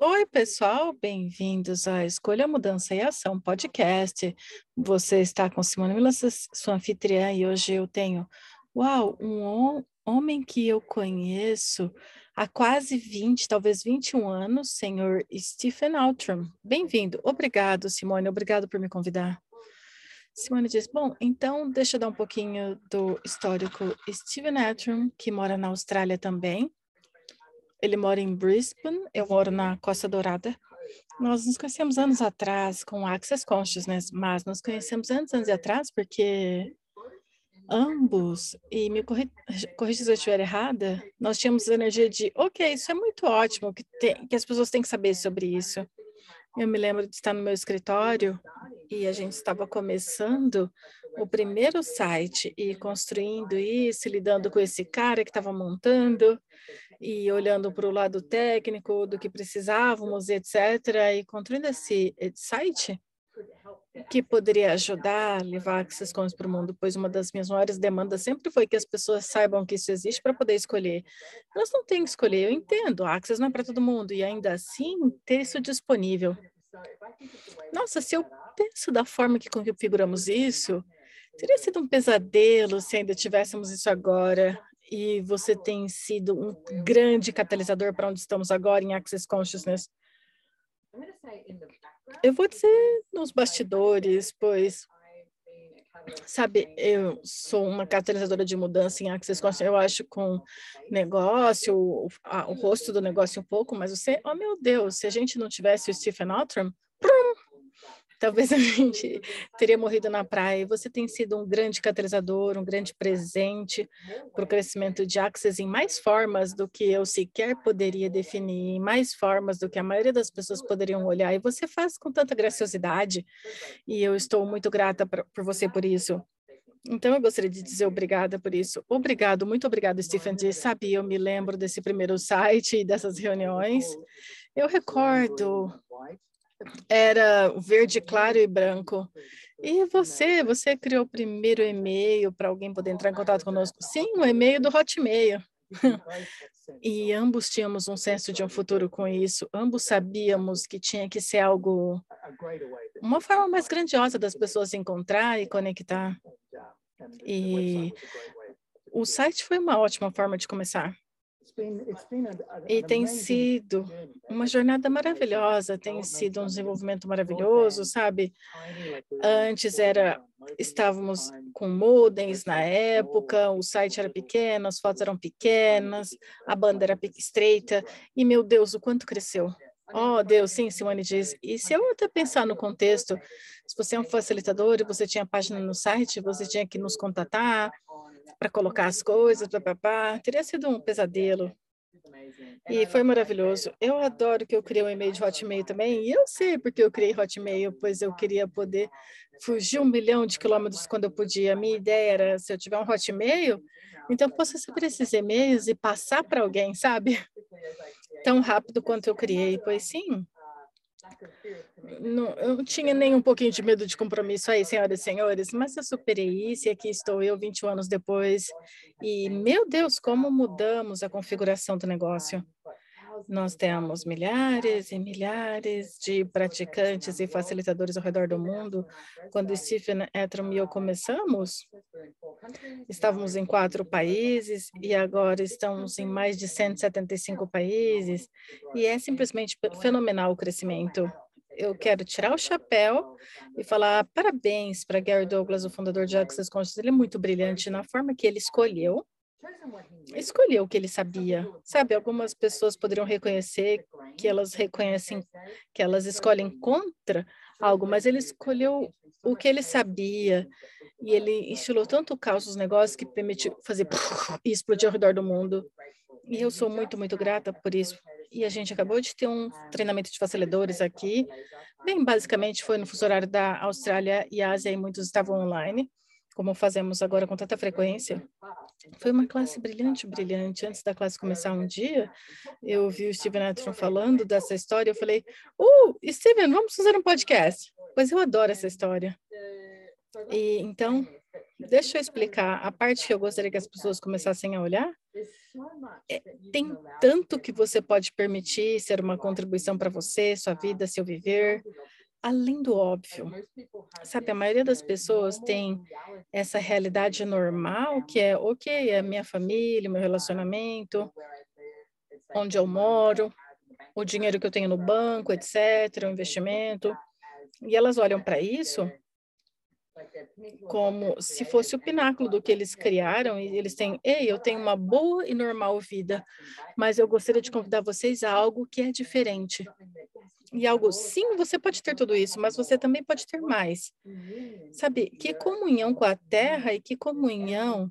Oi, pessoal, bem-vindos à Escolha, Mudança e Ação podcast. Você está com Simone Milas, sua anfitriã, e hoje eu tenho, uau, um homem que eu conheço há quase 20, talvez 21 anos, senhor Stephen Altram. Bem-vindo. Obrigado, Simone, obrigado por me convidar. Simone diz, bom, então deixa eu dar um pouquinho do histórico. Stephen Altram, que mora na Austrália também, ele mora em Brisbane, eu moro na Costa Dourada. Nós nos conhecemos anos atrás com Access Consciousness, mas nos conhecemos anos, anos atrás porque ambos, e me corrija se eu estiver errada, nós tínhamos energia de, ok, isso é muito ótimo, que, tem, que as pessoas têm que saber sobre isso. Eu me lembro de estar no meu escritório e a gente estava começando o primeiro site e construindo isso, lidando com esse cara que estava montando e olhando para o lado técnico do que precisávamos, etc. E construindo esse site que poderia ajudar a levar essas coisas para o mundo, pois uma das minhas maiores demandas sempre foi que as pessoas saibam que isso existe para poder escolher. Elas não têm que escolher, eu entendo, a Access não é para todo mundo, e ainda assim ter isso disponível. Nossa, se eu penso da forma que configuramos isso, teria sido um pesadelo se ainda tivéssemos isso agora. E você tem sido um grande catalisador para onde estamos agora em Access Consciousness. Eu vou dizer nos bastidores, pois, sabe, eu sou uma catalisadora de mudança em Access Consciousness, eu acho, com negócio, o, a, o rosto do negócio um pouco, mas você, oh meu Deus, se a gente não tivesse o Stephen Altram, prum, talvez a gente teria morrido na praia. Você tem sido um grande catalisador, um grande presente para o crescimento de Access em mais formas do que eu sequer poderia definir, em mais formas do que a maioria das pessoas poderiam olhar. E você faz com tanta graciosidade, e eu estou muito grata por você por isso. Então, eu gostaria de dizer obrigada por isso. Obrigado, muito obrigado, Stephen. De, sabe, eu me lembro desse primeiro site e dessas reuniões. Eu recordo era verde claro e branco. E você, você criou o primeiro e-mail para alguém poder entrar em contato conosco? Sim, o e-mail do Hotmail. e ambos tínhamos um senso de um futuro com isso. Ambos sabíamos que tinha que ser algo, uma forma mais grandiosa das pessoas se encontrar e conectar. E o site foi uma ótima forma de começar. E tem sido uma jornada maravilhosa, tem sido um desenvolvimento maravilhoso, sabe? Antes era, estávamos com modems na época, o site era pequeno, as fotos eram pequenas, a banda era estreita, e meu Deus, o quanto cresceu. Oh, Deus, sim, Simone diz. E se eu até pensar no contexto, se você é um facilitador e você tinha página no site, você tinha que nos contatar, para colocar as coisas, papapá. Teria sido um pesadelo. E foi maravilhoso. Eu adoro que eu criei um e-mail de Hotmail também, e eu sei porque eu criei Hotmail, pois eu queria poder fugir um milhão de quilômetros quando eu podia. A minha ideia era, se eu tiver um Hotmail, então posso receber esses e-mails e passar para alguém, sabe? Tão rápido quanto eu criei, pois sim, não, eu não tinha nem um pouquinho de medo de compromisso aí, senhoras e senhores, mas eu superei isso e aqui estou eu 21 anos depois. E, meu Deus, como mudamos a configuração do negócio. Nós temos milhares e milhares de praticantes e facilitadores ao redor do mundo. Quando Stephen Etram e eu começamos, estávamos em quatro países e agora estamos em mais de 175 países e é simplesmente fenomenal o crescimento. Eu quero tirar o chapéu e falar parabéns para Gary Douglas, o fundador de Access Consciousness. Ele é muito brilhante na forma que ele escolheu escolheu o que ele sabia. Sabe, algumas pessoas poderiam reconhecer que elas reconhecem, que elas escolhem contra algo, mas ele escolheu o que ele sabia e ele instilou tanto o caos nos negócios que permitiu fazer e explodir ao redor do mundo. E eu sou muito, muito grata por isso. E a gente acabou de ter um treinamento de facilitadores aqui. Bem, basicamente foi no fuso horário da Austrália e Ásia e muitos estavam online como fazemos agora com tanta frequência. Foi uma classe brilhante, brilhante. Antes da classe começar um dia, eu ouvi o Steven Atron falando dessa história. Eu falei, uh, Steven, vamos fazer um podcast. Pois eu adoro essa história. E então, deixa eu explicar a parte que eu gostaria que as pessoas começassem a olhar. é, tem tanto que você pode permitir ser uma contribuição para você, sua vida, seu viver, além do óbvio. Sabe, a maioria das pessoas tem essa realidade normal, que é, ok, é minha família, meu relacionamento, onde eu moro, o dinheiro que eu tenho no banco, etc., o investimento. E elas olham para isso como se fosse o pináculo do que eles criaram e eles têm, ei, eu tenho uma boa e normal vida, mas eu gostaria de convidar vocês a algo que é diferente. E algo, sim, você pode ter tudo isso, mas você também pode ter mais. Sabe, que comunhão com a terra e que comunhão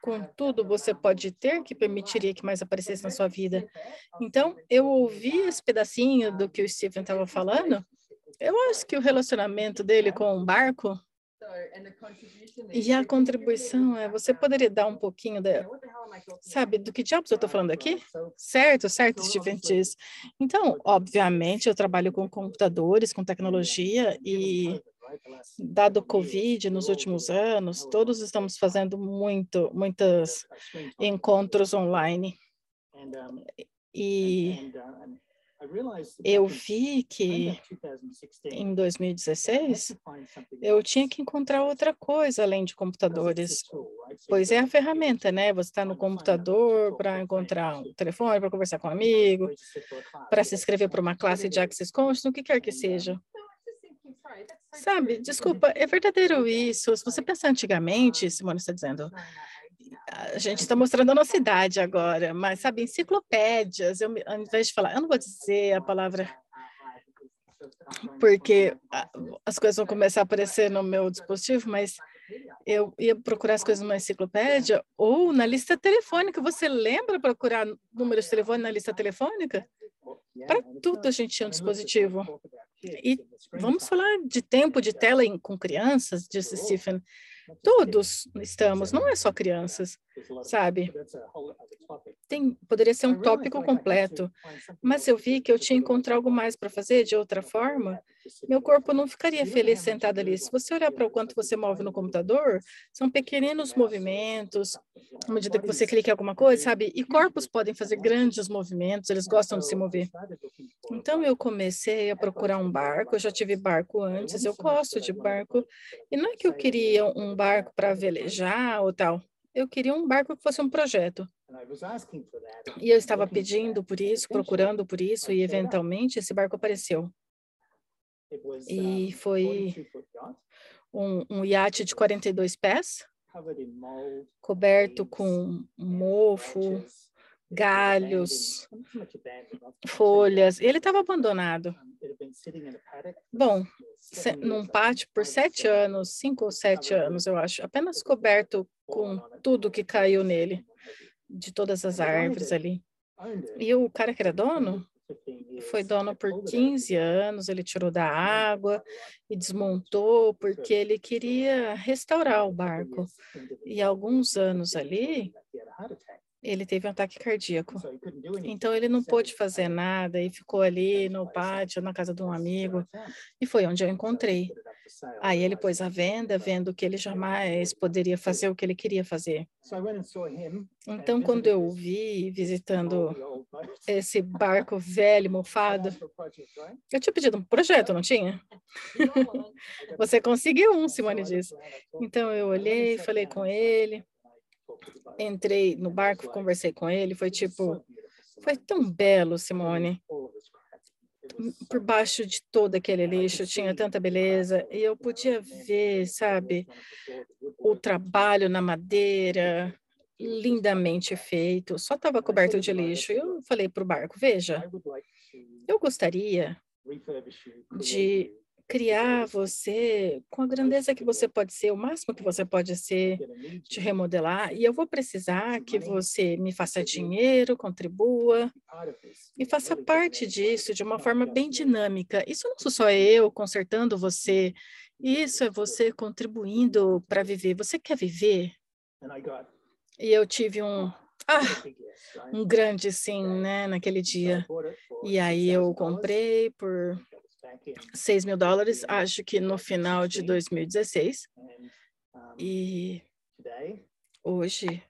com tudo você pode ter que permitiria que mais aparecesse na sua vida. Então, eu ouvi esse pedacinho do que o Stephen estava falando, eu acho que o relacionamento dele com o barco e a contribuição é, você poderia dar um pouquinho da, sabe, do que diabos eu estou falando aqui? Certo, certo, Steven diz. Então, obviamente, eu trabalho com computadores, com tecnologia e dado o Covid nos últimos anos, todos estamos fazendo muito, muitos encontros online. E eu vi que em 2016 eu tinha que encontrar outra coisa além de computadores, pois é a ferramenta, né? Você está no computador para encontrar um telefone, para conversar com um amigo, para se inscrever para uma classe de Access Consciousness, o que quer que seja. Sabe, desculpa, é verdadeiro isso. Se você pensar antigamente, Simone está dizendo, a gente está mostrando a nossa idade agora, mas sabe, enciclopédias, eu, ao invés de falar, eu não vou dizer a palavra porque as coisas vão começar a aparecer no meu dispositivo, mas eu ia procurar as coisas numa enciclopédia ou na lista telefônica. Você lembra procurar números de telefone na lista telefônica? Para tudo a gente tinha um dispositivo. E vamos falar de tempo de tela com crianças, disse Stephen. Todos estamos, não é só crianças, sabe? Tem, poderia ser um tópico completo, mas eu vi que eu tinha que encontrar algo mais para fazer de outra forma. Meu corpo não ficaria feliz sentado ali. Se você olhar para o quanto você move no computador, são pequeninos movimentos, à medida que você clica em alguma coisa, sabe? E corpos podem fazer grandes movimentos, eles gostam de se mover. Então, eu comecei a procurar um barco, eu já tive barco. antes, eu gosto de barco, e não é que eu queria um barco para velejar ou tal, eu queria um barco que fosse um projeto. E eu estava pedindo por isso, procurando por isso, e eventualmente esse barco apareceu. E foi um, um iate de 42 pés, coberto com mofo, galhos, folhas. Ele estava abandonado. Bom, num pátio por sete anos, cinco ou sete anos, eu acho, apenas coberto com tudo que caiu nele, de todas as árvores ali. E o cara que era dono foi dono por 15 anos, ele tirou da água e desmontou porque ele queria restaurar o barco. E alguns anos ali, ele teve um ataque cardíaco. Então ele não pôde fazer nada e ficou ali no pátio, na casa de um amigo, e foi onde eu encontrei. Aí ele pôs a venda, vendo que ele jamais poderia fazer o que ele queria fazer. Então, quando eu o vi visitando esse barco velho, mofado, eu tinha pedido um projeto, não tinha? Você conseguiu um, Simone disse. Então, eu olhei, falei com ele, entrei no barco, conversei com ele, foi tipo, foi tão belo, Simone. Por baixo de todo aquele lixo tinha tanta beleza e eu podia ver, sabe, o trabalho na madeira, lindamente feito, só estava coberto de lixo. Eu falei para o barco: veja, eu gostaria de criar você com a grandeza que você pode ser, o máximo que você pode ser, te remodelar. E eu vou precisar que você me faça dinheiro, contribua e faça parte disso de uma forma bem dinâmica. Isso não sou só eu consertando você, isso é você contribuindo para viver. Você quer viver? E eu tive um ah, um grande sim, né, naquele dia. E aí eu comprei por 6 mil dólares, acho que no final de 2016. E hoje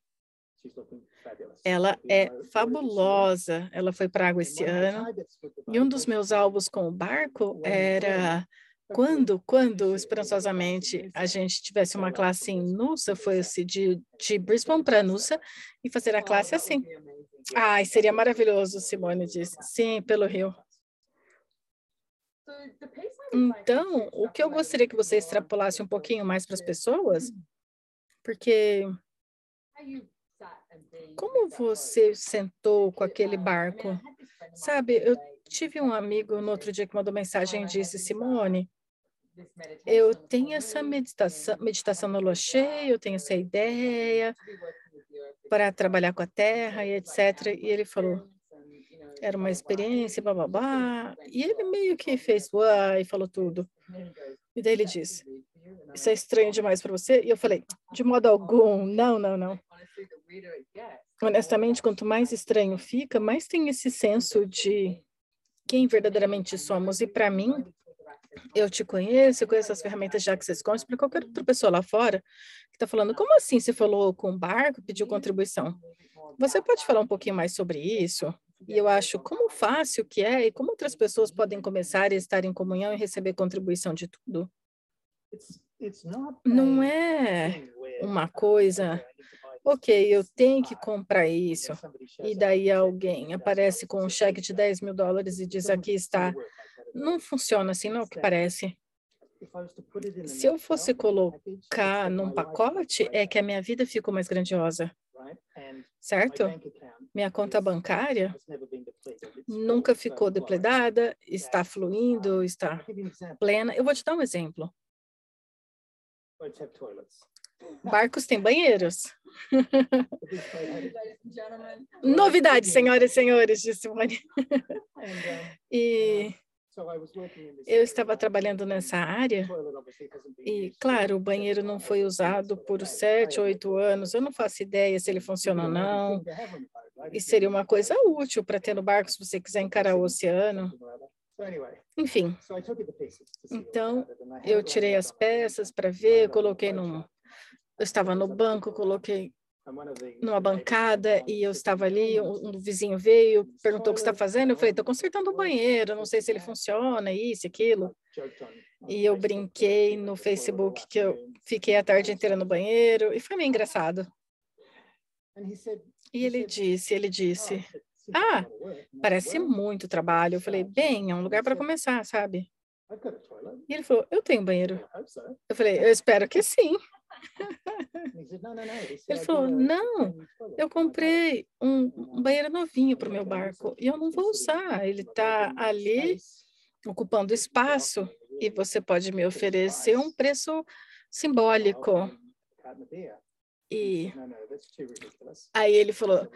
Ela é fabulosa. Ela foi para água esse ano. E um dos meus alvos com o barco era quando, quando, esperançosamente, a gente tivesse uma classe em Nusa, fosse de, de Brisbane para Nusa, e fazer a classe assim. Ai, seria maravilhoso, Simone disse. Sim, pelo Rio. Então, o que eu gostaria que você extrapolasse um pouquinho mais para as pessoas, porque como você sentou com aquele barco? Sabe, eu tive um amigo no outro dia que mandou mensagem e disse, Simone, eu tenho essa meditação, meditação no Loche, eu tenho essa ideia para trabalhar com a terra e etc. E ele falou, era uma experiência, bababá. E ele meio que fez uai, falou tudo. E daí ele disse, isso é estranho demais para você? E eu falei, de modo algum, não, não, não. Honestamente, quanto mais estranho fica, mais tem esse senso de quem verdadeiramente somos. E para mim, eu te conheço, eu conheço as ferramentas de Access Conscious, para qualquer outra pessoa lá fora que está falando, como assim você falou com o barco, pediu contribuição? Você pode falar um pouquinho mais sobre isso? E eu acho como fácil que é e como outras pessoas podem começar a estar em comunhão e receber contribuição de tudo. Não é uma coisa, ok, eu tenho que comprar isso, e daí alguém aparece com um cheque de 10 mil dólares e diz aqui está. Não funciona assim, não é o que parece. Se eu fosse colocar num pacote, é que a minha vida ficou mais grandiosa certo? Minha conta bancária nunca ficou depredada, está fluindo, está plena. Eu vou te dar um exemplo. Barcos têm banheiros. Novidade, senhoras e senhores, disse Simone. e eu estava trabalhando nessa área e, claro, o banheiro não foi usado por sete, oito anos. Eu não faço ideia se ele funciona ou não. E seria uma coisa útil para ter no barco se você quiser encarar o oceano. Enfim, então eu tirei as peças para ver, coloquei num. Eu estava no banco, coloquei numa bancada e eu estava ali, um, um vizinho veio, perguntou o que está fazendo, eu falei, estou consertando o banheiro, não sei se ele funciona, isso, aquilo. E eu brinquei no Facebook que eu fiquei a tarde inteira no banheiro e foi meio engraçado. E ele disse, ele disse, ah, parece muito trabalho. Eu falei, bem, é um lugar para começar, sabe? E ele falou, eu tenho banheiro. Eu falei, eu espero que sim. Ele falou, não, eu comprei um, banheiro novinho para o meu barco e eu não vou usar. Ele está ali ocupando espaço e você pode me oferecer um preço simbólico. E aí ele falou,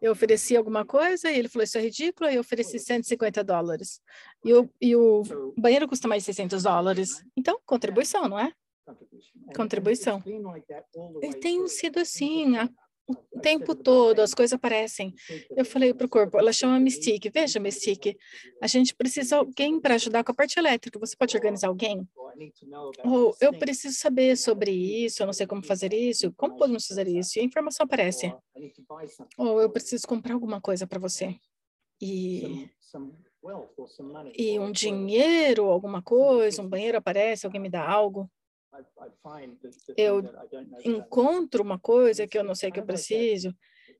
eu ofereci alguma coisa, e ele falou, isso é ridículo, e eu ofereci 150 dólares. E o, e o banheiro custa mais 600 dólares. Então, contribuição, não é? Contribuição. E tem sido assim a, o tempo todo, as coisas aparecem. Eu falei para o corpo, ela chama Mystique. Veja, Mystique, a gente precisa de alguém para ajudar com a parte elétrica. Você pode organizar alguém? Ou eu preciso saber sobre isso, eu não sei como fazer isso. Como podemos fazer isso? E a informação aparece. Ou eu preciso comprar alguma coisa para você. E e um dinheiro, alguma coisa, um banheiro aparece, alguém me dá algo eu encontro uma coisa que eu não sei que eu preciso,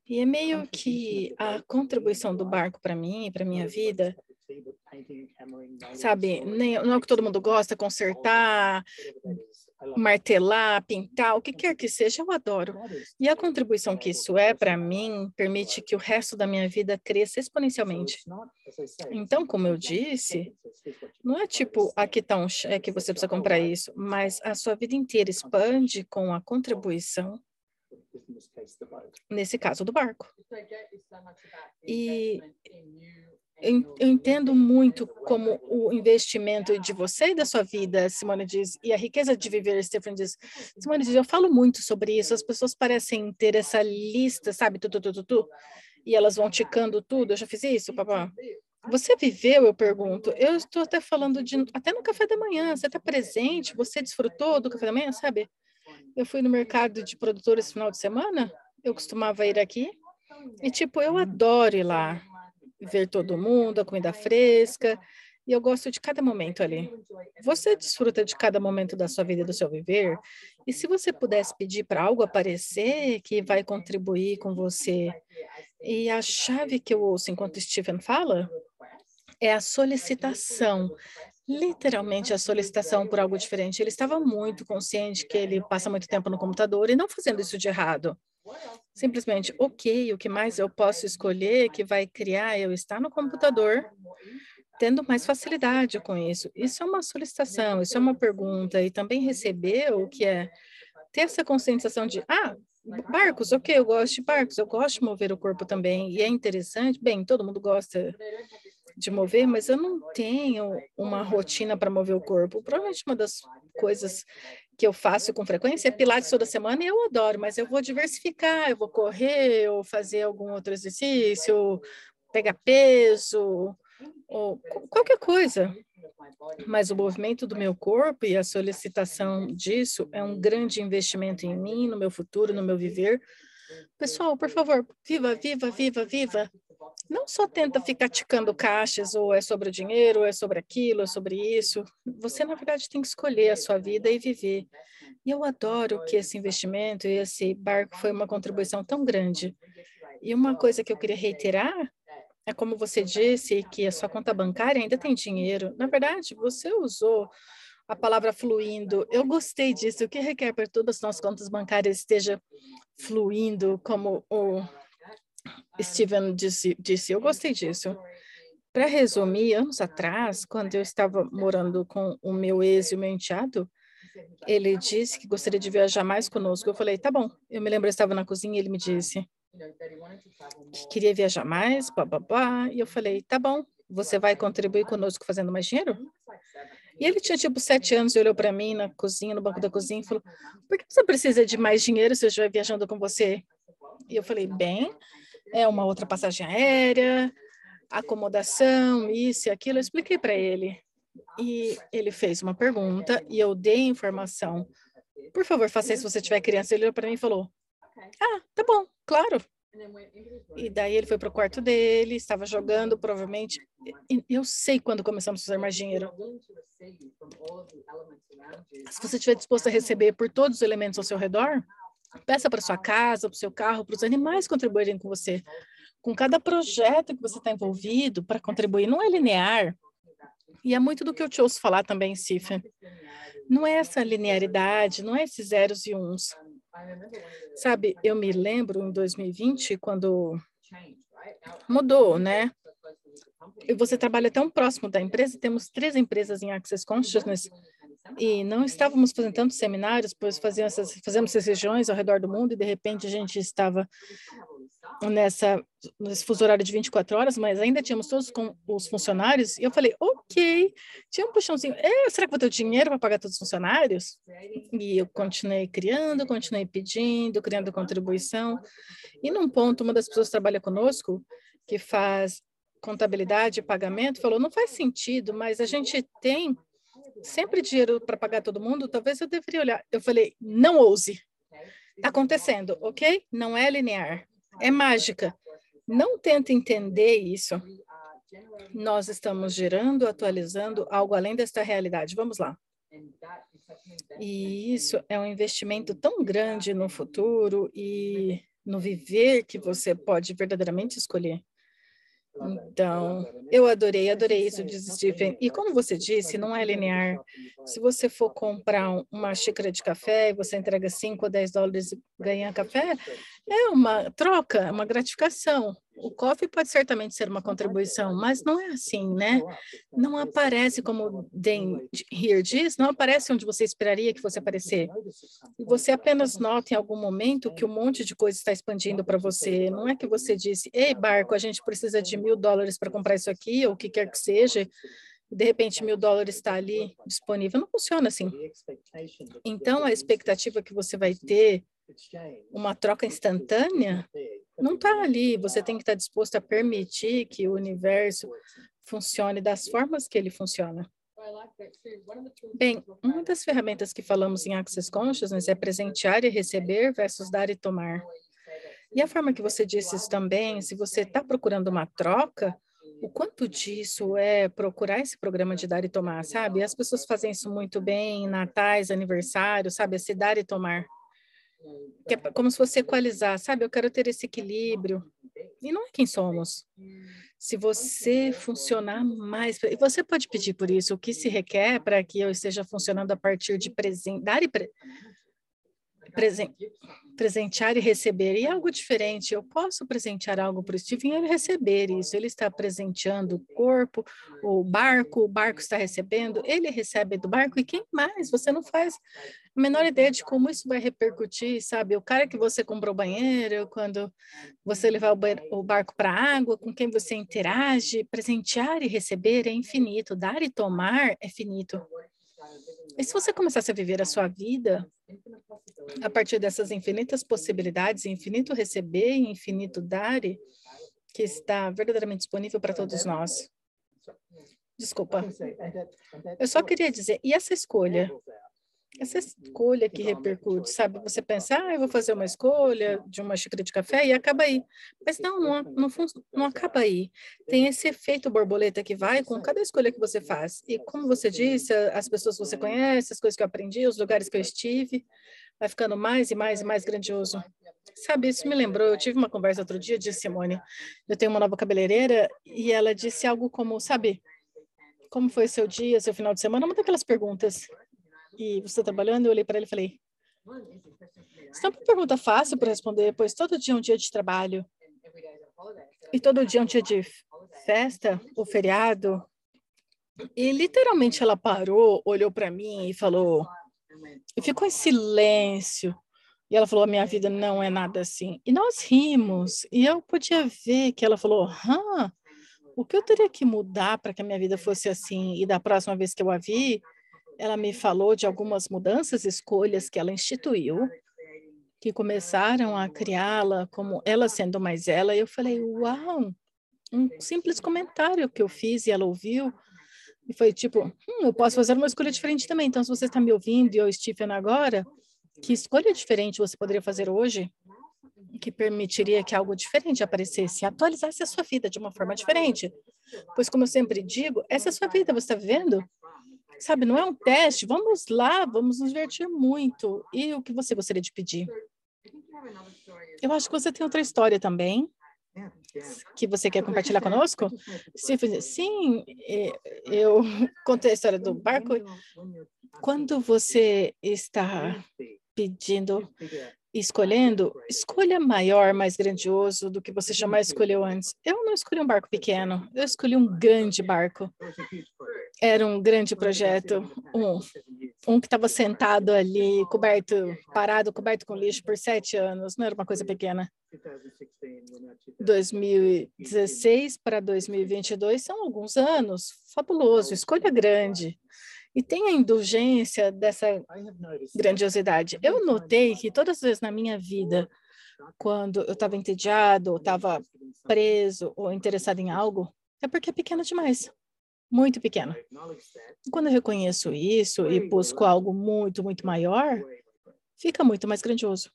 e é meio que a contribuição do barco para mim, para minha vida, sabe, nem, não é o que todo mundo gosta, consertar, martelar, pintar, o que quer que seja, eu adoro. E a contribuição que isso é para mim permite que o resto da minha vida cresça exponencialmente. Então, como eu disse, não é tipo, aqui está um cheque, você precisa comprar isso, mas a sua vida inteira expande com a contribuição nesse caso do barco. E eu entendo muito como o investimento de você e da sua vida, Simone diz, e a riqueza de viver, Stephen diz. Simone diz, eu falo muito sobre isso, as pessoas parecem ter essa lista, sabe, tu, tu, tu, tu, tu e elas vão ticando tudo, eu já fiz isso, papá. Você viveu, eu pergunto, eu estou até falando de, até no café da manhã, você está presente, você desfrutou do café da manhã, sabe? Eu fui no mercado de produtores final de semana, eu costumava ir aqui e, tipo, eu adoro ir lá, ver todo mundo, a comida fresca, e eu gosto de cada momento ali. Você desfruta de cada momento da sua vida e do seu viver? E se você pudesse pedir para algo aparecer que vai contribuir com você, e a chave que eu ouço enquanto Stephen fala é a solicitação literalmente a solicitação por algo diferente. Ele estava muito consciente que ele passa muito tempo no computador e não fazendo isso de errado. Simplesmente, ok, o que mais eu posso escolher que vai criar eu estar no computador, tendo mais facilidade com isso. Isso é uma solicitação, isso é uma pergunta, e também receber o que é ter essa conscientização de, ah, barcos, ok, eu gosto de barcos, eu gosto de mover o corpo também, e é interessante, bem, todo mundo gosta de mover, mas eu não tenho uma rotina para mover o corpo. Provavelmente uma das coisas que eu faço com frequência é pilates toda semana e eu adoro, mas eu vou diversificar, eu vou correr, ou fazer algum outro exercício, pegar peso, ou qualquer coisa. Mas o movimento do meu corpo e a solicitação disso é um grande investimento em mim, no meu futuro, no meu viver. Pessoal, por favor, viva, viva, viva, viva não só tenta ficar ticando caixas, ou é sobre o dinheiro, ou é sobre aquilo, ou é sobre isso. Você, na verdade, tem que escolher a sua vida e viver. E eu adoro que esse investimento e esse barco foi uma contribuição tão grande. E uma coisa que eu queria reiterar é como você disse que a sua conta bancária ainda tem dinheiro. Na verdade, você usou a palavra fluindo. Eu gostei disso. O que requer para todas as nossas contas bancárias esteja fluindo como o Steven disse, disse eu gostei disso. Para resumir, anos atrás, quando eu estava morando com o meu ex e o meu enteado, ele disse que gostaria de viajar mais conosco. Eu falei, tá bom. Eu me lembro, eu estava na cozinha e ele me disse que queria viajar mais, babá. E eu falei, tá bom, você vai contribuir conosco fazendo mais dinheiro? E ele tinha tipo sete anos e olhou para mim na cozinha, no banco da cozinha, e falou: Por que você precisa de mais dinheiro se eu estiver viajando com você? E eu falei: Bem, é uma outra passagem aérea, acomodação, isso e aquilo. Eu expliquei para ele. E ele fez uma pergunta e eu dei informação. Por favor, faça isso se você tiver criança. Ele olhou para mim e falou: Ah, tá bom, claro. E daí ele foi para o quarto dele, estava jogando, provavelmente. Eu sei quando começamos a fazer mais dinheiro. Se você estiver disposto a receber por todos os elementos ao seu redor, Peça para sua casa, para o seu carro, para os animais contribuírem com você. Com cada projeto que você está envolvido para contribuir, não é linear. E é muito do que eu te ouço falar também, Cifra. Não é essa linearidade, não é esses zeros e uns. Sabe, eu me lembro em 2020, quando mudou, né? E você trabalha tão próximo da empresa, temos três empresas em Access Consciousness, e não estávamos fazendo tantos seminários, pois fazíamos essas, fazemos essas regiões ao redor do mundo e de repente a gente estava nessa nesse fuso horário de 24 horas, mas ainda tínhamos todos com os funcionários e eu falei, ok, tinha um puxãozinho, é, será que vou ter dinheiro para pagar todos os funcionários? E eu continuei criando, continuei pedindo, criando contribuição e num ponto uma das pessoas que trabalha conosco que faz contabilidade e pagamento falou, não faz sentido, mas a gente tem sempre dinheiro para pagar todo mundo, talvez eu deveria olhar. Eu falei, não ouse. Está acontecendo, ok? Não é linear, é mágica. Não tenta entender isso. Nós estamos gerando, atualizando algo além desta realidade. Vamos lá. E isso é um investimento tão grande no futuro e no viver que você pode verdadeiramente escolher. Então, eu adorei, adorei isso de Stephen. E como você disse, não é linear. Se você for comprar uma xícara de café e você entrega 5 ou 10 dólares e ganha café, é uma troca, uma gratificação. O coffee pode certamente ser uma contribuição, mas não é assim, né? Não aparece como Dan Here diz, não aparece onde você esperaria que fosse aparecer. E você apenas nota em algum momento que um monte de coisa está expandindo para você. Não é que você disse, ei, barco, a gente precisa de mil dólares para comprar isso aqui, ou o que quer que seja, de repente mil dólares está ali disponível. Não funciona assim. Então, a expectativa que você vai ter uma troca instantânea não está ali. Você tem que estar tá disposto a permitir que o universo funcione das formas que ele funciona. Bem, uma das ferramentas que falamos em Access Consciousness é presentear e receber versus dar e tomar. E a forma que você disse isso também, se você está procurando uma troca, o quanto disso é procurar esse programa de dar e tomar, sabe? As pessoas fazem isso muito bem, natais, aniversários, sabe? Esse dar e tomar. Que é como se fosse equalizar, sabe? Eu quero ter esse equilíbrio. E não é quem somos. Se você funcionar mais, e você pode pedir por isso, o que se requer para que eu esteja funcionando a partir de presente, dar e pre, presen, presentear e receber. E algo diferente, eu posso presentear algo para o Steven e ele receber isso. Ele está presenteando o corpo, o barco, o barco está recebendo, ele recebe do barco. E quem mais? Você não faz a menor ideia de como isso vai repercutir, sabe? O cara que você comprou banheiro, quando você levar o, barco para a água, com quem você interage, presentear e receber é infinito, dar e tomar é finito. E se você começasse a viver a sua vida a partir dessas infinitas possibilidades, infinito receber e infinito dar, que está verdadeiramente disponível para todos nós. Desculpa. Eu só queria dizer, e essa escolha? Essa escolha que repercute, sabe? Você pensa, ah, eu vou fazer uma escolha de uma xícara de café e acaba aí. Mas não, não, não, não acaba aí. Tem esse efeito borboleta que vai com cada escolha que você faz. E como você disse, as pessoas que você conhece, as coisas que eu aprendi, os lugares que eu estive, vai ficando mais e mais e mais grandioso. Sabe, isso me lembrou, eu tive uma conversa outro dia, de Simone, eu tenho uma nova cabeleireira e ela disse algo como, sabe, como foi seu dia, seu final de semana? Uma daquelas perguntas e você trabalhando, eu olhei para ele e falei, isso é uma pergunta fácil para responder, pois todo dia é um dia de trabalho. E todo dia é um dia de festa ou feriado. E literalmente ela parou, olhou para mim e falou, e ficou em silêncio. E ela falou: a minha vida não é nada assim. E nós rimos. E eu podia ver que ela falou: Hã, o que eu teria que mudar para que a minha vida fosse assim? E da próxima vez que eu a vi, ela me falou de algumas mudanças, escolhas que ela instituiu, que começaram a criá-la como ela sendo mais ela. E eu falei, uau, um simples comentário que eu fiz e ela ouviu. E foi tipo, hum, eu posso fazer uma escolha diferente também. Então, se você está me ouvindo e eu, Stephen, agora, que escolha diferente você poderia fazer hoje que permitiria que algo diferente aparecesse, atualizasse a sua vida de uma forma diferente? Pois, como eu sempre digo, essa é a sua vida, você está vivendo Sabe, não é um teste. Vamos lá, vamos nos divertir muito. E o que você gostaria de pedir? Eu acho que você tem outra história também que você quer compartilhar conosco? Sim, é, eu contei a história do barco. Quando você está pedindo escolhendo, escolha maior, mais grandioso do que você jamais escolheu antes. Eu não escolhi um barco pequeno, eu escolhi um grande barco. Era um grande projeto, um, um que estava sentado ali, coberto, parado, coberto com lixo por sete anos, não era uma coisa pequena. 2016 para 2022 são alguns anos, fabuloso, escolha grande e tem a indulgência dessa grandiosidade. Eu notei que todas as vezes na minha vida, quando eu estava entediado, ou estava preso, ou interessado em algo, é porque é pequeno demais. Muito pequeno. Quando eu reconheço isso e busco algo muito, muito maior, fica muito mais grandioso.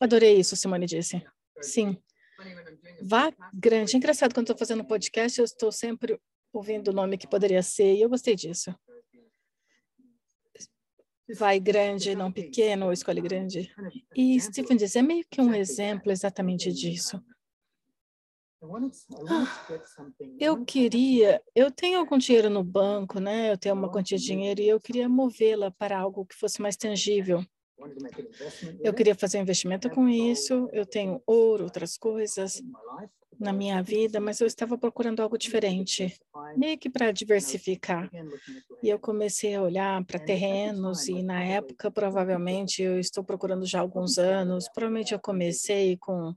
Adorei isso, Simone disse. Sim. Vá grande. Engraçado, quando estou fazendo podcast, eu estou sempre ouvindo o nome que poderia ser, e eu gostei disso vai grande, não pequeno, ou escolhe grande. E Stephen diz, é meio que um exemplo exatamente disso. Eu queria, eu tenho algum dinheiro no banco, né? Eu tenho uma quantia de dinheiro e eu queria movê-la para algo que fosse mais tangível. Eu queria fazer um investimento com isso. Eu tenho ouro, outras coisas na minha vida, mas eu estava procurando algo diferente, meio que para diversificar. E eu comecei a olhar para terrenos, e na época, provavelmente, eu estou procurando já há alguns anos, provavelmente eu comecei com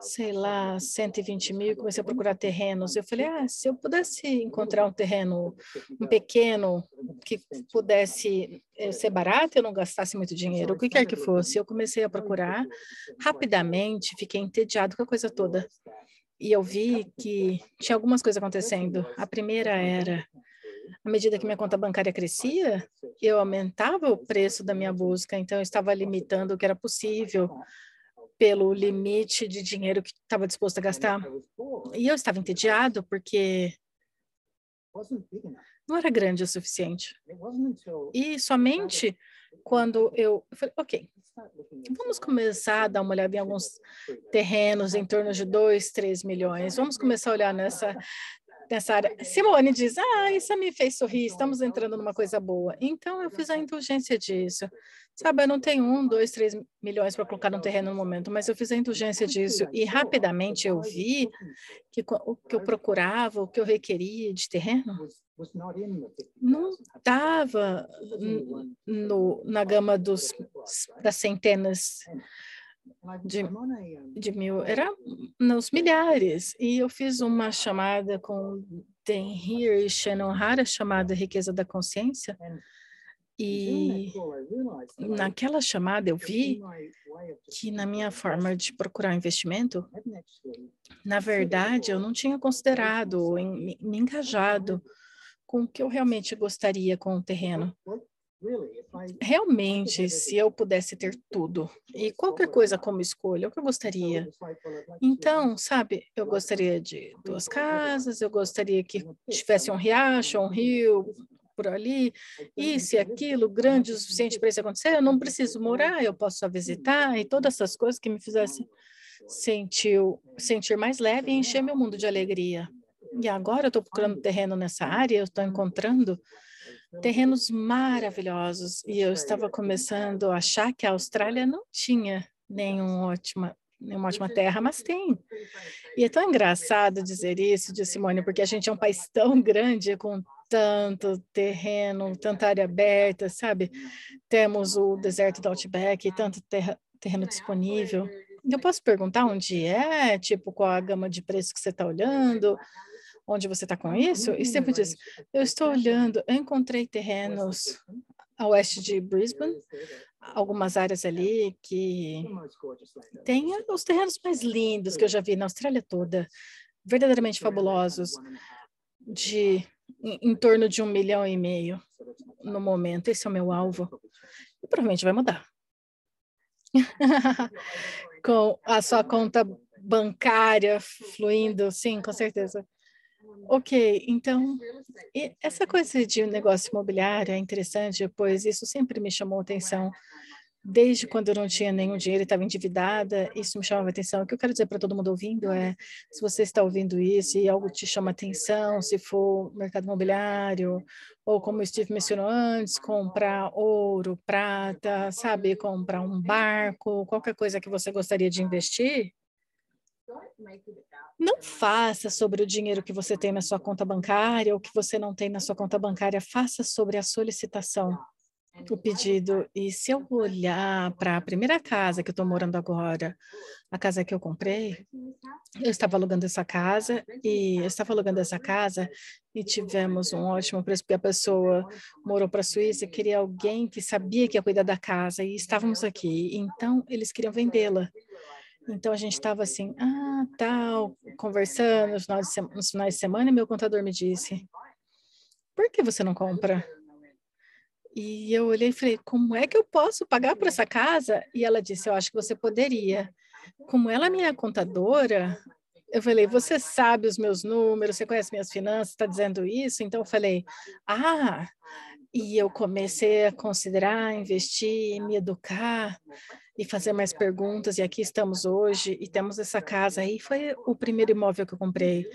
sei lá, 120 mil, comecei a procurar terrenos. Eu falei, ah, se eu pudesse encontrar um terreno, um pequeno, que pudesse eh, ser barato, eu não gastasse muito dinheiro, o que quer que fosse. Eu comecei a procurar rapidamente, fiquei entediado com a coisa toda e eu vi que tinha algumas coisas acontecendo. A primeira era, à medida que minha conta bancária crescia, eu aumentava o preço da minha busca, então eu estava limitando o que era possível pelo limite de dinheiro que estava disposto a gastar. E eu estava entediado porque não era grande o suficiente. E somente quando eu, eu falei, ok, vamos começar a dar uma olhada em alguns terrenos em torno de 2, 3 milhões. Vamos começar a olhar nessa nessa área. Simone diz: Ah, isso me fez sorrir, estamos entrando numa coisa boa. Então, eu fiz a indulgência disso. Sabe, eu não tenho um, dois, três milhões para colocar no terreno no momento, mas eu fiz a indulgência disso e rapidamente eu vi que o que eu procurava, o que eu requeria de terreno, não estava na gama dos, das centenas de, de mil, era nos milhares. E eu fiz uma chamada com Dan Heer e Shannon Hara, chamada Riqueza da Consciência. E naquela chamada eu vi que na minha forma de procurar investimento, na verdade, eu não tinha considerado, me engajado com o que eu realmente gostaria com o terreno. Realmente, se eu pudesse ter tudo. E qualquer coisa como escolha, o que eu gostaria? Então, sabe, eu gostaria de duas casas, eu gostaria que tivesse um riacho, um rio por ali, isso e aquilo, grande o suficiente para isso acontecer. Eu não preciso morar, eu posso só visitar e todas essas coisas que me fizessem sentir, sentir mais leve e encher meu mundo de alegria. E agora eu estou procurando terreno nessa área, eu estou encontrando terrenos maravilhosos e eu estava começando a achar que a Austrália não tinha nenhum ótima, nenhuma ótima terra, mas tem. E é tão engraçado dizer isso de Simone, porque a gente é um país tão grande com tanto terreno, tanta área aberta, sabe? Temos o deserto do Outback, tanto terra, terreno disponível. Eu posso perguntar onde é, tipo, qual a gama de preço que você está olhando? Onde você está com isso, e sempre diz, eu estou olhando, eu encontrei terrenos a oeste de Brisbane, algumas áreas ali que tem os terrenos mais lindos que eu já vi na Austrália toda, verdadeiramente fabulosos, de em, em torno de um milhão e meio no momento. Esse é o meu alvo. E provavelmente vai mudar. com a sua conta bancária fluindo, sim, com certeza. Ok, então, essa coisa de negócio imobiliário é interessante, pois isso sempre me chamou atenção. Desde quando eu não tinha nenhum dinheiro e estava endividada, isso me chamava atenção. O que eu quero dizer para todo mundo ouvindo é, se você está ouvindo isso e algo te chama atenção, se for mercado imobiliário, ou como o Steve mencionou antes, comprar ouro, prata, sabe, comprar um barco, qualquer coisa que você gostaria de investir, não faça sobre o dinheiro que você tem na sua conta bancária ou que você não tem na sua conta bancária, faça sobre a solicitação, o pedido. E se eu olhar para a primeira casa que eu estou morando agora, a casa que eu comprei, eu estava alugando essa casa e eu estava alugando essa casa e tivemos um ótimo preço porque a pessoa morou para a Suíça e queria alguém que sabia que ia cuidar da casa e estávamos aqui. Então eles queriam vendê-la. Então a gente estava assim, ah, tal, conversando nos finais, nos finais de semana, e meu contador me disse: por que você não compra? E eu olhei e falei: como é que eu posso pagar por essa casa? E ela disse: eu acho que você poderia. Como ela é minha contadora, eu falei: você sabe os meus números, você conhece minhas finanças, está dizendo isso? Então eu falei: ah, e eu comecei a considerar investir, me educar e fazer mais perguntas. E aqui estamos hoje e temos essa casa aí. Foi o primeiro imóvel que eu comprei.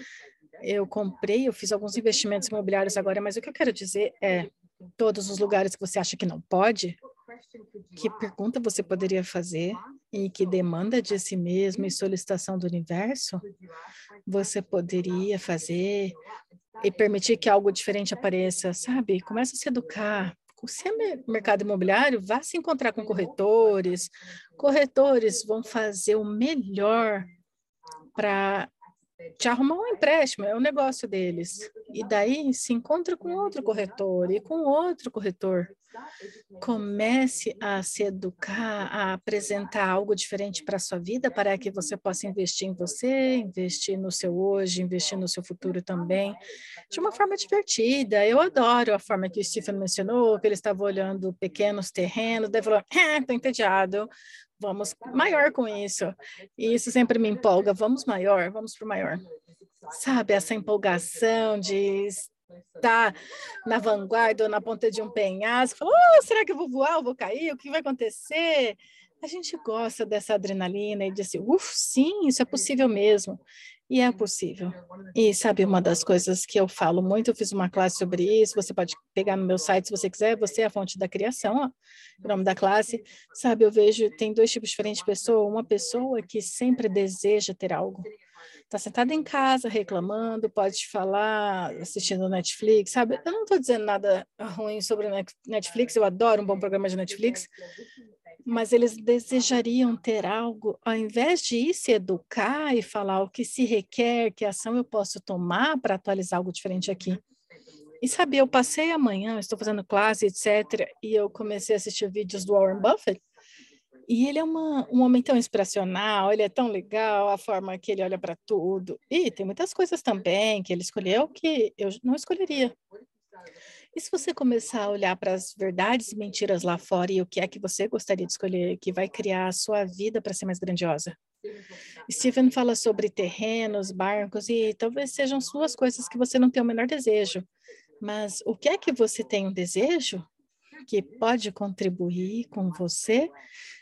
Eu comprei, eu fiz alguns investimentos imobiliários agora, mas o que eu quero dizer é todos os lugares que você acha que não pode, que pergunta você poderia fazer e que demanda de si mesmo e solicitação do universo você poderia fazer e permitir que algo diferente apareça, sabe? Começa a se educar, se é mercado imobiliário, vá se encontrar com corretores. Corretores vão fazer o melhor para te arrumar um empréstimo, é o negócio deles. E daí se encontra com outro corretor e com outro corretor. Comece a se educar, a apresentar algo diferente para a sua vida, para que você possa investir em você, investir no seu hoje, investir no seu futuro também, de uma forma divertida. Eu adoro a forma que o Stephen mencionou, que ele estava olhando pequenos terrenos, daí falou, estou entediado, vamos maior com isso. E isso sempre me empolga, vamos maior, vamos para o maior. Sabe, essa empolgação de estar na vanguarda ou na ponta de um penhasco, falar, oh, será que eu vou voar, eu vou cair, o que vai acontecer? A gente gosta dessa adrenalina e diz, uff, sim, isso é possível mesmo. E é possível. E sabe uma das coisas que eu falo muito, eu fiz uma classe sobre isso, você pode pegar no meu site se você quiser, você é a fonte da criação, ó, o nome da classe. Sabe, eu vejo, tem dois tipos diferentes de pessoa, uma pessoa que sempre deseja ter algo, está sentada em casa reclamando, pode falar assistindo Netflix, sabe? Eu não estou dizendo nada ruim sobre Netflix, eu adoro um bom programa de Netflix, mas eles desejariam ter algo, ao invés de ir se educar e falar o que se requer, que ação eu posso tomar para atualizar algo diferente aqui. E sabe, eu passei amanhã, estou fazendo classe, etc., e eu comecei a assistir vídeos do Warren Buffett, e ele é uma, um homem tão inspiracional, ele é tão legal, a forma que ele olha para tudo. E tem muitas coisas também que ele escolheu que eu não escolheria. E se você começar a olhar para as verdades e mentiras lá fora e o que é que você gostaria de escolher, que vai criar a sua vida para ser mais grandiosa? Stephen fala sobre terrenos, barcos, e talvez sejam suas coisas que você não tem o menor desejo. Mas o que é que você tem um desejo que pode contribuir com você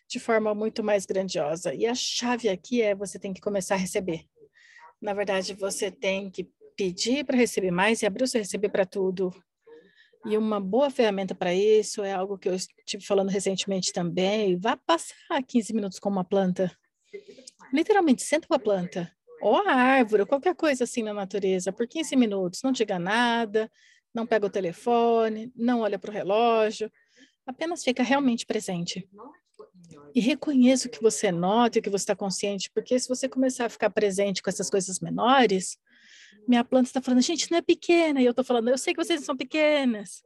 de forma muito mais grandiosa? E a chave aqui é você tem que começar a receber. Na verdade, você tem que pedir para receber mais e abrir o seu receber para tudo. E uma boa ferramenta para isso é algo que eu estive falando recentemente também. Vá passar 15 minutos com uma planta. Literalmente, senta com a planta. Ou a árvore, qualquer coisa assim na natureza, por 15 minutos. Não diga nada, não pega o telefone, não olha para o relógio. Apenas fica realmente presente. E reconheça o que você nota, o que você está consciente, porque se você começar a ficar presente com essas coisas menores, minha planta está falando, gente, não é pequena. E eu estou falando, eu sei que vocês são pequenas.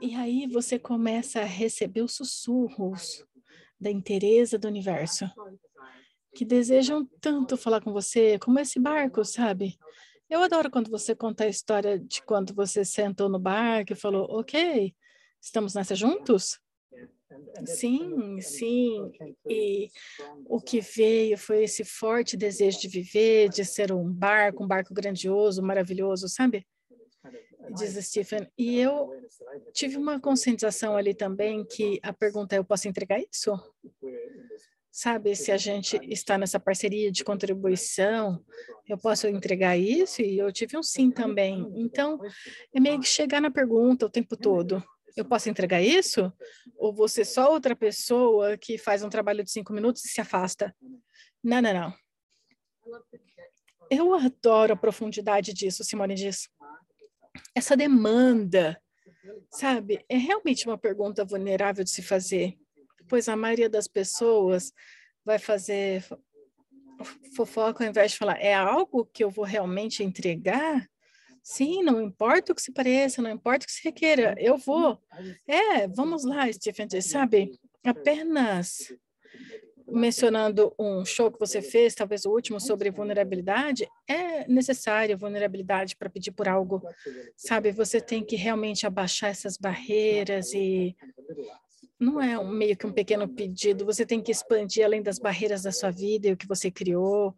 E aí você começa a receber os sussurros da inteireza do universo, que desejam tanto falar com você, como esse barco, sabe? Eu adoro quando você conta a história de quando você sentou no barco e falou, ok, estamos nessa juntos? Sim, sim. E o que veio foi esse forte desejo de viver, de ser um barco, um barco grandioso, maravilhoso, sabe? Diz Stephen. E eu tive uma conscientização ali também que a pergunta é: eu posso entregar isso? Sabe, se a gente está nessa parceria de contribuição, eu posso entregar isso? E eu tive um sim também. Então, é meio que chegar na pergunta o tempo todo eu posso entregar isso? Ou você só outra pessoa que faz um trabalho de cinco minutos e se afasta? Não, não, não. Eu adoro a profundidade disso, Simone diz. Essa demanda, sabe, é realmente uma pergunta vulnerável de se fazer, pois a maioria das pessoas vai fazer fofoca ao invés de falar, é algo que eu vou realmente entregar? Sim, não importa o que se pareça, não importa o que se requeira, eu vou. É, vamos lá, Stephen, sabe? Apenas mencionando um show que você fez, talvez o último, sobre vulnerabilidade, é necessária vulnerabilidade para pedir por algo, sabe? Você tem que realmente abaixar essas barreiras e não é um, meio que um pequeno pedido, você tem que expandir além das barreiras da sua vida e o que você criou,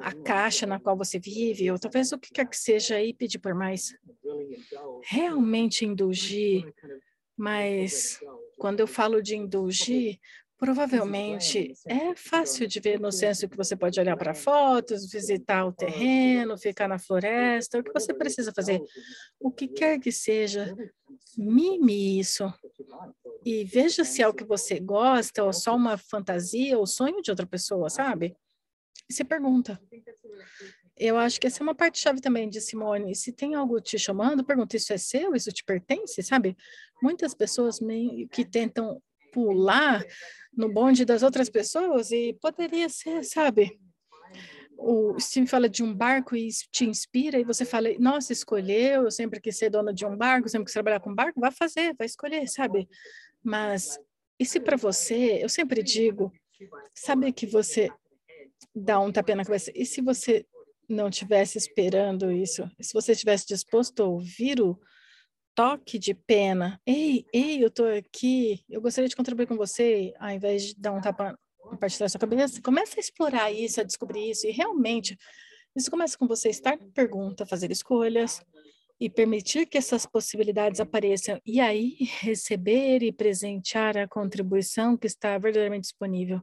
a caixa na qual você vive, ou talvez o que quer que seja e pedir por mais. Realmente indulgir, mas quando eu falo de indulgir, provavelmente é fácil de ver no senso que você pode olhar para fotos, visitar o terreno, ficar na floresta, o que você precisa fazer, o que quer que seja, mime isso e veja se é o que você gosta ou só uma fantasia ou sonho de outra pessoa, sabe? e se pergunta. Eu acho que essa é uma parte-chave também de Simone. Se tem algo te chamando, pergunta: isso é seu? Isso te pertence? Sabe? Muitas pessoas meio que tentam pular no bonde das outras pessoas e poderia ser, sabe? O Steve fala de um barco e te inspira, e você fala: Nossa, escolheu, eu sempre quis ser dona de um barco, sempre quis trabalhar com barco, vai fazer, vai escolher, sabe? Mas e se para você, eu sempre digo, sabe que você dar um tapinha na cabeça. E se você não tivesse esperando isso? Se você estivesse disposto a ouvir o toque de pena. Ei, ei, eu tô aqui, eu gostaria de contribuir com você, ao invés de dar um tapa na parte da sua cabeça. Começa a explorar isso, a descobrir isso, e realmente, isso começa com você estar pergunta, fazer escolhas, e permitir que essas possibilidades apareçam, e aí receber e presentear a contribuição que está verdadeiramente disponível.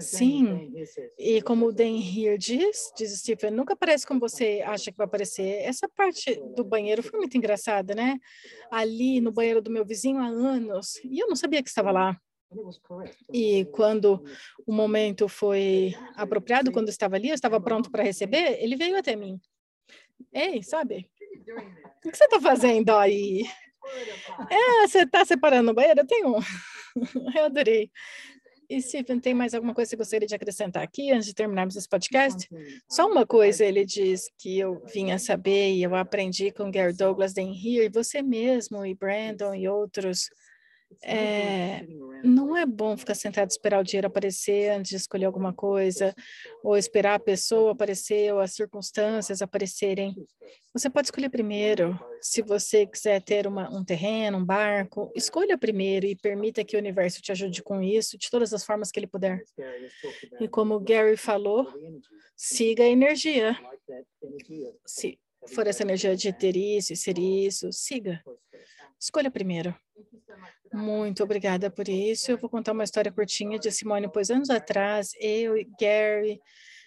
Sim, e como o Dan Here diz, diz Stephen, nunca aparece como você acha que vai aparecer. Essa parte do banheiro foi muito engraçada, né? Ali no banheiro do meu vizinho há anos, e eu não sabia que estava lá. E quando o momento foi apropriado, quando eu estava ali, eu estava pronto para receber, ele veio até mim. Ei, sabe? O que você está fazendo aí? É, você está separando o banheiro? Eu tenho um. Eu adorei. E Stephen, tem mais alguma coisa que você gostaria de acrescentar aqui antes de terminarmos esse podcast? Só uma coisa, ele diz que eu vinha saber e eu aprendi com Gary Douglas Dan Here, você mesmo e Brandon e outros é, não é bom ficar sentado e esperar o dinheiro aparecer antes de escolher alguma coisa, ou esperar a pessoa aparecer, ou as circunstâncias aparecerem. Você pode escolher primeiro. Se você quiser ter uma, um terreno, um barco, escolha primeiro e permita que o universo te ajude com isso, de todas as formas que ele puder. E como o Gary falou, siga a energia. Se for essa energia de ter isso e ser isso, siga. Escolha primeiro. Muito obrigada por isso. Eu vou contar uma história curtinha de Simone, pois anos atrás, eu e Gary,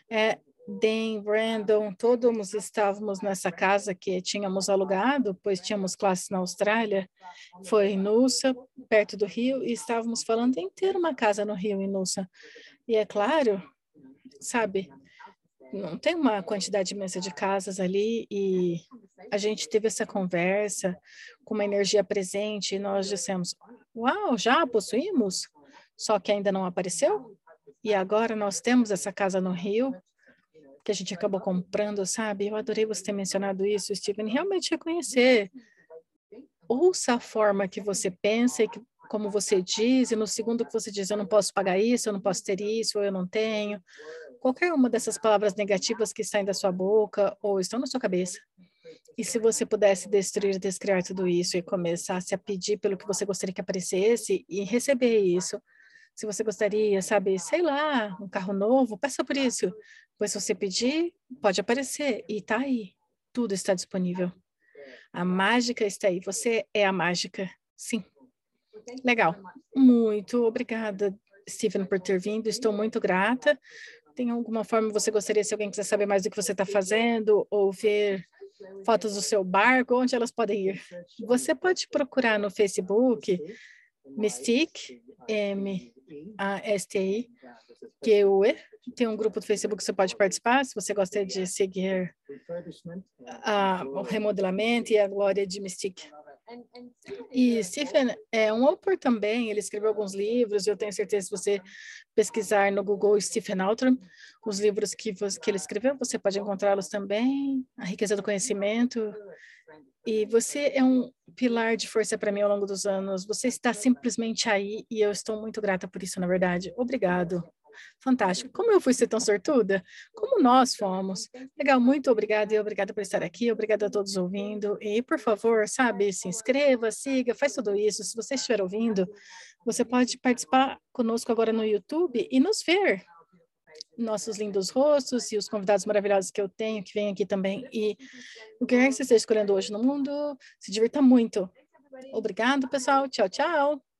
é, Dan, Brandon, todos estávamos nessa casa que tínhamos alugado, pois tínhamos classe na Austrália, foi em Nusa, perto do Rio, e estávamos falando em ter uma casa no Rio, em Nusa. E é claro, sabe, não tem uma quantidade imensa de casas ali e a gente teve essa conversa com uma energia presente e nós dissemos, uau, já possuímos? Só que ainda não apareceu? E agora nós temos essa casa no Rio que a gente acabou comprando, sabe? Eu adorei você ter mencionado isso, Steven, realmente reconhecer. Ouça a forma que você pensa e que, como você diz, e no segundo que você diz, eu não posso pagar isso, eu não posso ter isso, eu não tenho qualquer uma dessas palavras negativas que saem da sua boca ou estão na sua cabeça. E se você pudesse destruir, descriar tudo isso e começasse a pedir pelo que você gostaria que aparecesse e receber isso, se você gostaria, sabe, sei lá, um carro novo, peça por isso. Pois se você pedir, pode aparecer e está aí. Tudo está disponível. A mágica está aí. Você é a mágica. Sim. Legal. Muito obrigada, Stephen, por ter vindo. Estou muito grata. Tem alguma forma você gostaria, se alguém quiser saber mais do que você está fazendo, ou ver fotos do seu barco, onde elas podem ir? Você pode procurar no Facebook Mystique, M-A-S-T-I, Q-U-E. Tem um grupo do Facebook que você pode participar, se você gosta de seguir a, o remodelamento e a glória de Mystique. E Stephen é um autor também, ele escreveu alguns livros, eu tenho certeza se você pesquisar no Google Stephen Altram, os livros que, você, que ele escreveu, você pode encontrá-los também, A Riqueza do Conhecimento, e você é um pilar de força para mim ao longo dos anos, você está simplesmente aí e eu estou muito grata por isso, na verdade. Obrigado. Fantástico. Como eu fui ser tão sortuda? Como nós fomos. Legal, muito obrigada e obrigada por estar aqui. Obrigada a todos ouvindo. E, por favor, sabe, se inscreva, siga, faz tudo isso. Se você estiver ouvindo, você pode participar conosco agora no YouTube e nos ver. Nossos lindos rostos e os convidados maravilhosos que eu tenho, que vêm aqui também. E o que é que você está escolhendo hoje no mundo, se divirta muito. Obrigado, pessoal. Tchau, tchau.